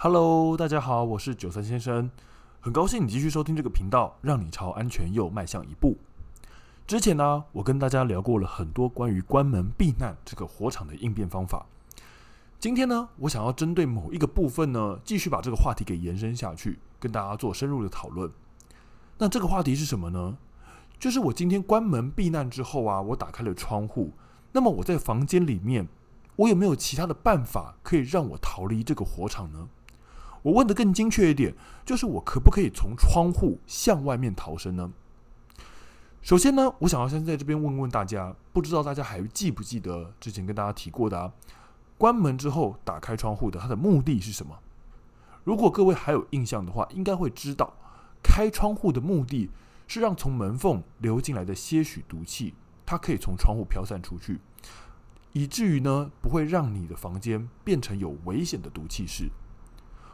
Hello，大家好，我是九三先生，很高兴你继续收听这个频道，让你朝安全又迈向一步。之前呢，我跟大家聊过了很多关于关门避难这个火场的应变方法。今天呢，我想要针对某一个部分呢，继续把这个话题给延伸下去，跟大家做深入的讨论。那这个话题是什么呢？就是我今天关门避难之后啊，我打开了窗户，那么我在房间里面，我有没有其他的办法可以让我逃离这个火场呢？我问得更精确一点，就是我可不可以从窗户向外面逃生呢？首先呢，我想要先在这边问问大家，不知道大家还记不记得之前跟大家提过的啊，关门之后打开窗户的它的目的是什么？如果各位还有印象的话，应该会知道，开窗户的目的是让从门缝流进来的些许毒气，它可以从窗户飘散出去，以至于呢，不会让你的房间变成有危险的毒气室。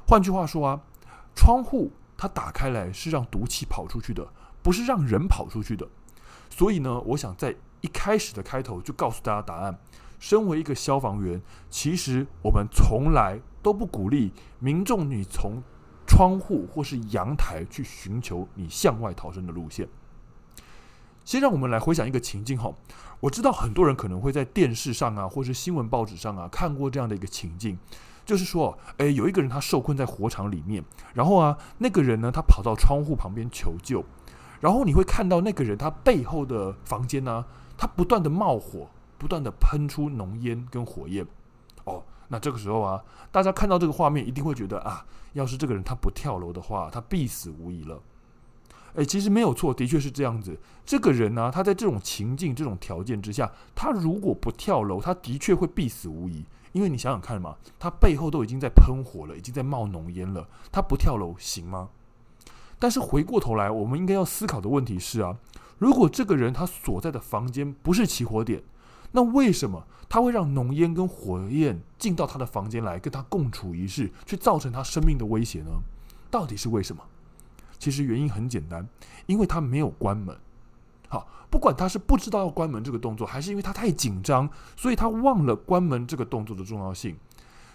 换句话说啊，窗户它打开来是让毒气跑出去的，不是让人跑出去的。所以呢，我想在一开始的开头就告诉大家答案。身为一个消防员，其实我们从来都不鼓励民众你从窗户或是阳台去寻求你向外逃生的路线。先让我们来回想一个情境哈，我知道很多人可能会在电视上啊，或是新闻报纸上啊看过这样的一个情境。就是说，诶，有一个人他受困在火场里面，然后啊，那个人呢，他跑到窗户旁边求救，然后你会看到那个人他背后的房间呢、他不断的冒火，不断的喷出浓烟跟火焰。哦，那这个时候啊，大家看到这个画面，一定会觉得啊，要是这个人他不跳楼的话，他必死无疑了。诶，其实没有错，的确是这样子。这个人呢、他在这种情境、这种条件之下，他如果不跳楼，他的确会必死无疑。因为你想想看嘛，他背后都已经在喷火了，已经在冒浓烟了，他不跳楼行吗？但是回过头来，我们应该要思考的问题是啊，如果这个人他所在的房间不是起火点，那为什么他会让浓烟跟火焰进到他的房间来，跟他共处一室，去造成他生命的威胁呢？到底是为什么？其实原因很简单，因为他没有关门。好，不管他是不知道要关门这个动作，还是因为他太紧张，所以他忘了关门这个动作的重要性。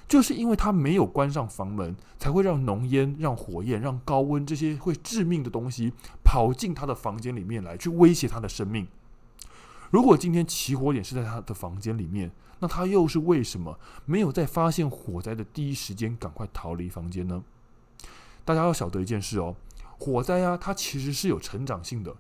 就是因为他没有关上房门，才会让浓烟、让火焰、让高温这些会致命的东西跑进他的房间里面来，去威胁他的生命。如果今天起火点是在他的房间里面，那他又是为什么没有在发现火灾的第一时间赶快逃离房间呢？大家要晓得一件事哦，火灾啊，它其实是有成长性的。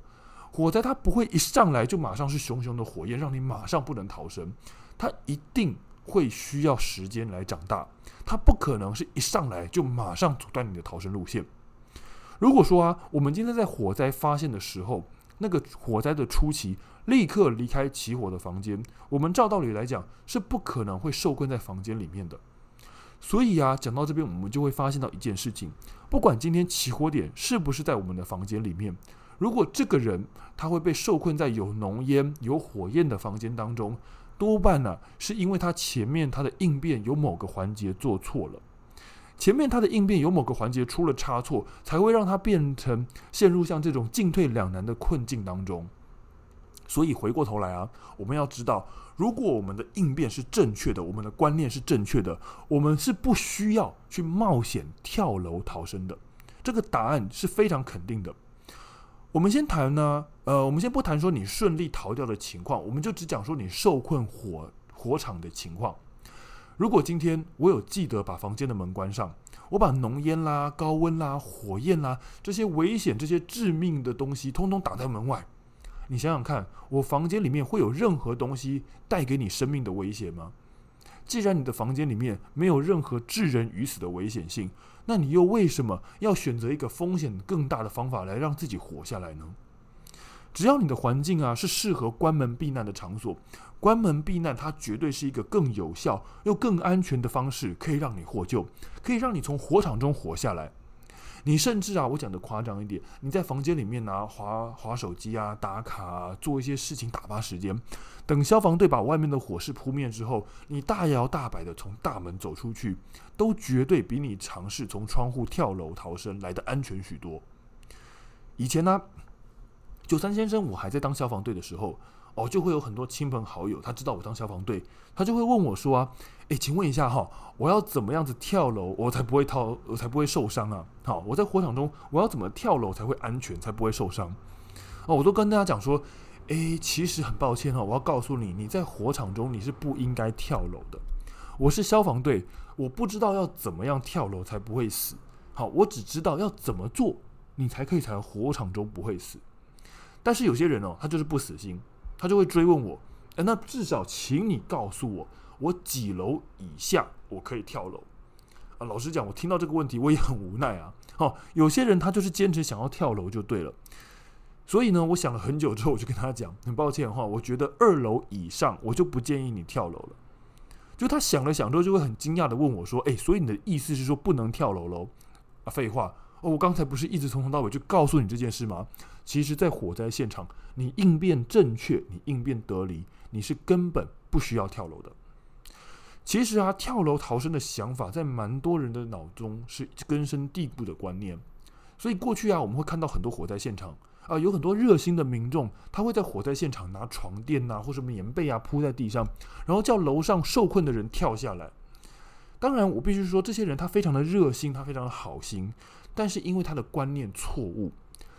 火灾它不会一上来就马上是熊熊的火焰，让你马上不能逃生。它一定会需要时间来长大，它不可能是一上来就马上阻断你的逃生路线。如果说啊，我们今天在火灾发现的时候，那个火灾的初期立刻离开起火的房间，我们照道理来讲是不可能会受困在房间里面的。所以啊，讲到这边，我们就会发现到一件事情：不管今天起火点是不是在我们的房间里面。如果这个人他会被受困在有浓烟、有火焰的房间当中，多半呢、是因为他前面他的应变有某个环节做错了，前面他的应变有某个环节出了差错，才会让他变成陷入像这种进退两难的困境当中。所以回过头来啊，我们要知道，如果我们的应变是正确的，我们的观念是正确的，我们是不需要去冒险跳楼逃生的。这个答案是非常肯定的。我们先谈呢，呃，我们先不谈说你顺利逃掉的情况，我们就只讲说你受困火火场的情况。如果今天我有记得把房间的门关上，我把浓烟啦、高温啦、火焰啦这些危险、这些致命的东西通通挡在门外，你想想看，我房间里面会有任何东西带给你生命的威胁吗？既然你的房间里面没有任何致人于死的危险性，那你又为什么要选择一个风险更大的方法来让自己活下来呢？只要你的环境啊是适合关门避难的场所，关门避难它绝对是一个更有效又更安全的方式，可以让你获救，可以让你从火场中活下来。你甚至啊，我讲的夸张一点，你在房间里面拿滑滑手机啊、打卡啊、做一些事情打发时间，等消防队把外面的火势扑灭之后，你大摇大摆的从大门走出去，都绝对比你尝试从窗户跳楼逃生来的安全许多。以前呢，九三先生我还在当消防队的时候，哦，就会有很多亲朋好友，他知道我当消防队，他就会问我说啊，诶，请问一下哈，我要怎么样子跳楼，我才不会跳，我才不会受伤啊？好，我在火场中，我要怎么跳楼才会安全，才不会受伤？哦，我都跟大家讲说，诶，其实很抱歉哈，我要告诉你，你在火场中你是不应该跳楼的。我是消防队，我不知道要怎么样跳楼才不会死。好，我只知道要怎么做，你才可以在火场中不会死。但是有些人哦，他就是不死心。他就会追问我，诶，那至少请你告诉我，我几楼以下我可以跳楼啊？老实讲，我听到这个问题，我也很无奈啊。哦，有些人他就是坚持想要跳楼就对了。所以呢，我想了很久之后，我就跟他讲，很抱歉哈，我觉得二楼以上我就不建议你跳楼了。就他想了想之后，就会很惊讶地问我说：“诶，所以你的意思是说不能跳楼喽？”啊，废话。哦，我刚才不是一直从头到尾就告诉你这件事吗？其实，在火灾现场，你应变正确，你应变得宜，你是根本不需要跳楼的。其实啊，跳楼逃生的想法在蛮多人的脑中是根深蒂固的观念。所以过去啊，我们会看到很多火灾现场啊，有很多热心的民众，他会在火灾现场拿床垫呐、或什么棉被啊铺在地上，然后叫楼上受困的人跳下来。当然，我必须说，这些人他非常的热心，他非常的好心。但是因为他的观念错误，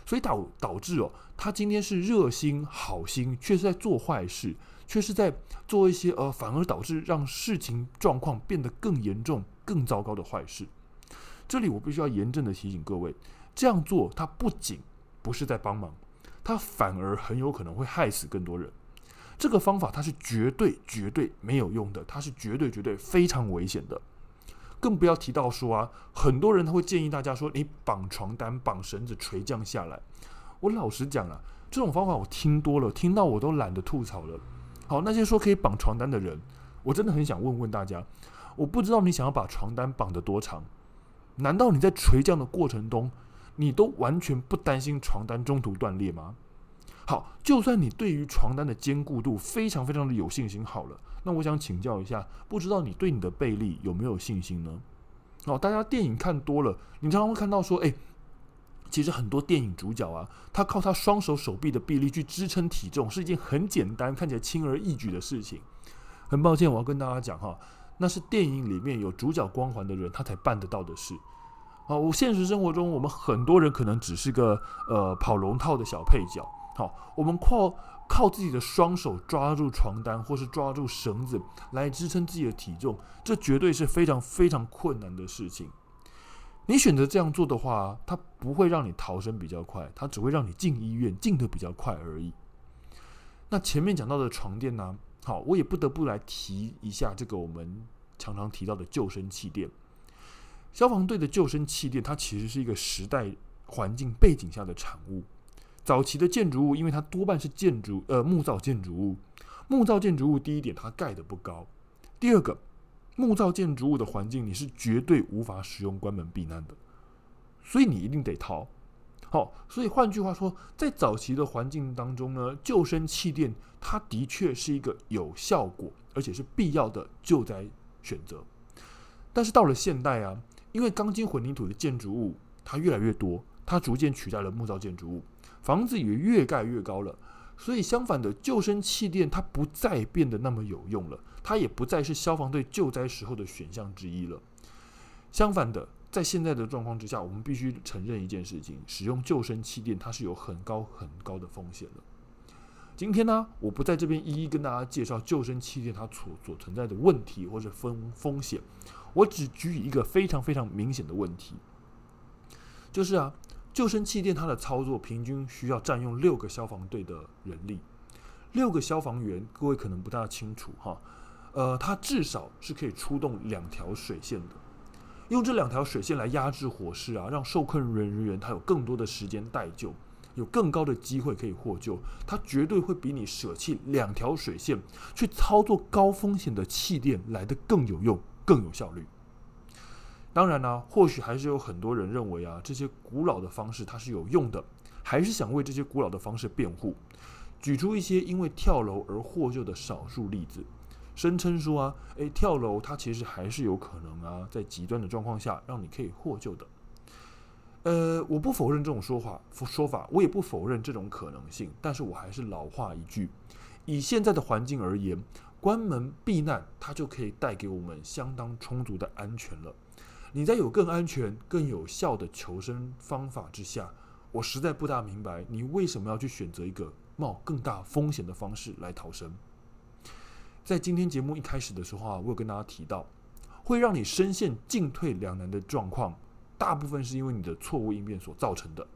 所以导导致哦，他今天是热心好心，却是在做坏事，却是在做一些呃，反而导致让事情状况变得更严重、更糟糕的坏事。这里我必须要严正的提醒各位，这样做他不仅不是在帮忙，他反而很有可能会害死更多人。这个方法它是绝对绝对没有用的，它是绝对绝对非常危险的。更不要提到说啊，很多人他会建议大家说，你绑床单、绑绳子垂降下来。我老实讲啊，这种方法我听多了，听到我都懒得吐槽了。好，那些说可以绑床单的人，我真的很想问问大家，我不知道你想要把床单绑得多长？难道你在垂降的过程中，你都完全不担心床单中途断裂吗？好，就算你对于床单的坚固度非常非常的有信心，好了。那我想请教一下，不知道你对你的背力有没有信心呢？哦，大家电影看多了，你常常会看到说，诶，其实很多电影主角啊，他靠他双手手臂的臂力去支撑体重，是一件很简单、看起来轻而易举的事情。很抱歉，我要跟大家讲哈，那是电影里面有主角光环的人，他才办得到的事。哦，我现实生活中，我们很多人可能只是个呃跑龙套的小配角。好，我们靠靠自己的双手抓住床单，或是抓住绳子来支撑自己的体重，这绝对是非常非常困难的事情。你选择这样做的话，它不会让你逃生比较快，它只会让你进医院进得比较快而已。那前面讲到的床垫呢？好，我也不得不来提一下这个我们常常提到的救生气垫。消防队的救生气垫，它其实是一个时代环境背景下的产物。早期的建筑物，因为它多半是建筑呃木造建筑物，木造建筑物第一点它盖得不高，第二个木造建筑物的环境你是绝对无法使用关门避难的，所以你一定得逃。好，所以换句话说，在早期的环境当中呢，救生气垫它的确是一个有效果而且是必要的救灾选择。但是到了现代啊，因为钢筋混凝土的建筑物它越来越多，它逐渐取代了木造建筑物。房子也越盖越高了，所以相反的，救生气垫它不再变得那么有用了，它也不再是消防队救灾时候的选项之一了。相反的，在现在的状况之下，我们必须承认一件事情：使用救生气垫它是有很高很高的风险的。今天呢，我不在这边一一跟大家介绍救生气垫它所所存在的问题或者风风险，我只举一个非常非常明显的问题，就是啊。救生气垫它的操作平均需要占用六个消防队的人力，六个消防员，各位可能不大清楚哈，呃，它至少是可以出动两条水线的，用这两条水线来压制火势啊，让受困人员他有更多的时间待救，有更高的机会可以获救，它绝对会比你舍弃两条水线去操作高风险的气垫来得更有用、更有效率。当然呢、或许还是有很多人认为啊，这些古老的方式它是有用的，还是想为这些古老的方式辩护，举出一些因为跳楼而获救的少数例子，声称说啊，诶，跳楼它其实还是有可能啊，在极端的状况下让你可以获救的。呃，我不否认这种说法说法，我也不否认这种可能性，但是我还是老话一句，以现在的环境而言，关门避难，它就可以带给我们相当充足的安全了。你在有更安全、更有效的求生方法之下，我实在不大明白你为什么要去选择一个冒更大风险的方式来逃生。在今天节目一开始的时候啊，我有跟大家提到，会让你深陷进退两难的状况，大部分是因为你的错误应变所造成的。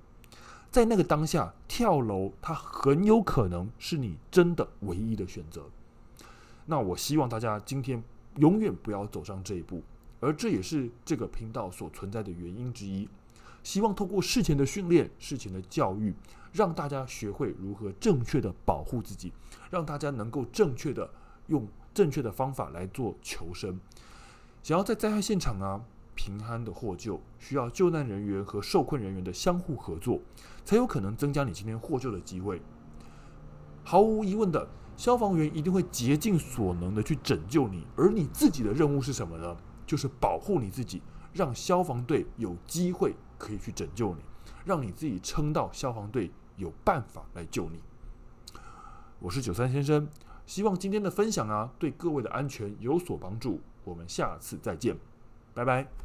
在那个当下，跳楼它很有可能是你真的唯一的选择。那我希望大家今天永远不要走上这一步，而这也是这个频道所存在的原因之一。希望透过事前的训练、事前的教育，让大家学会如何正确的保护自己，让大家能够正确的。用正确的方法来做求生。想要在灾害现场啊平安的获救，需要救难人员和受困人员的相互合作，才有可能增加你今天获救的机会。毫无疑问的，消防员一定会竭尽所能的去拯救你，而你自己的任务是什么呢？就是保护你自己，让消防队有机会可以去拯救你，让你自己撑到消防队有办法来救你。我是九三先生。希望今天的分享啊，对各位的安全有所帮助。我们下次再见，拜拜。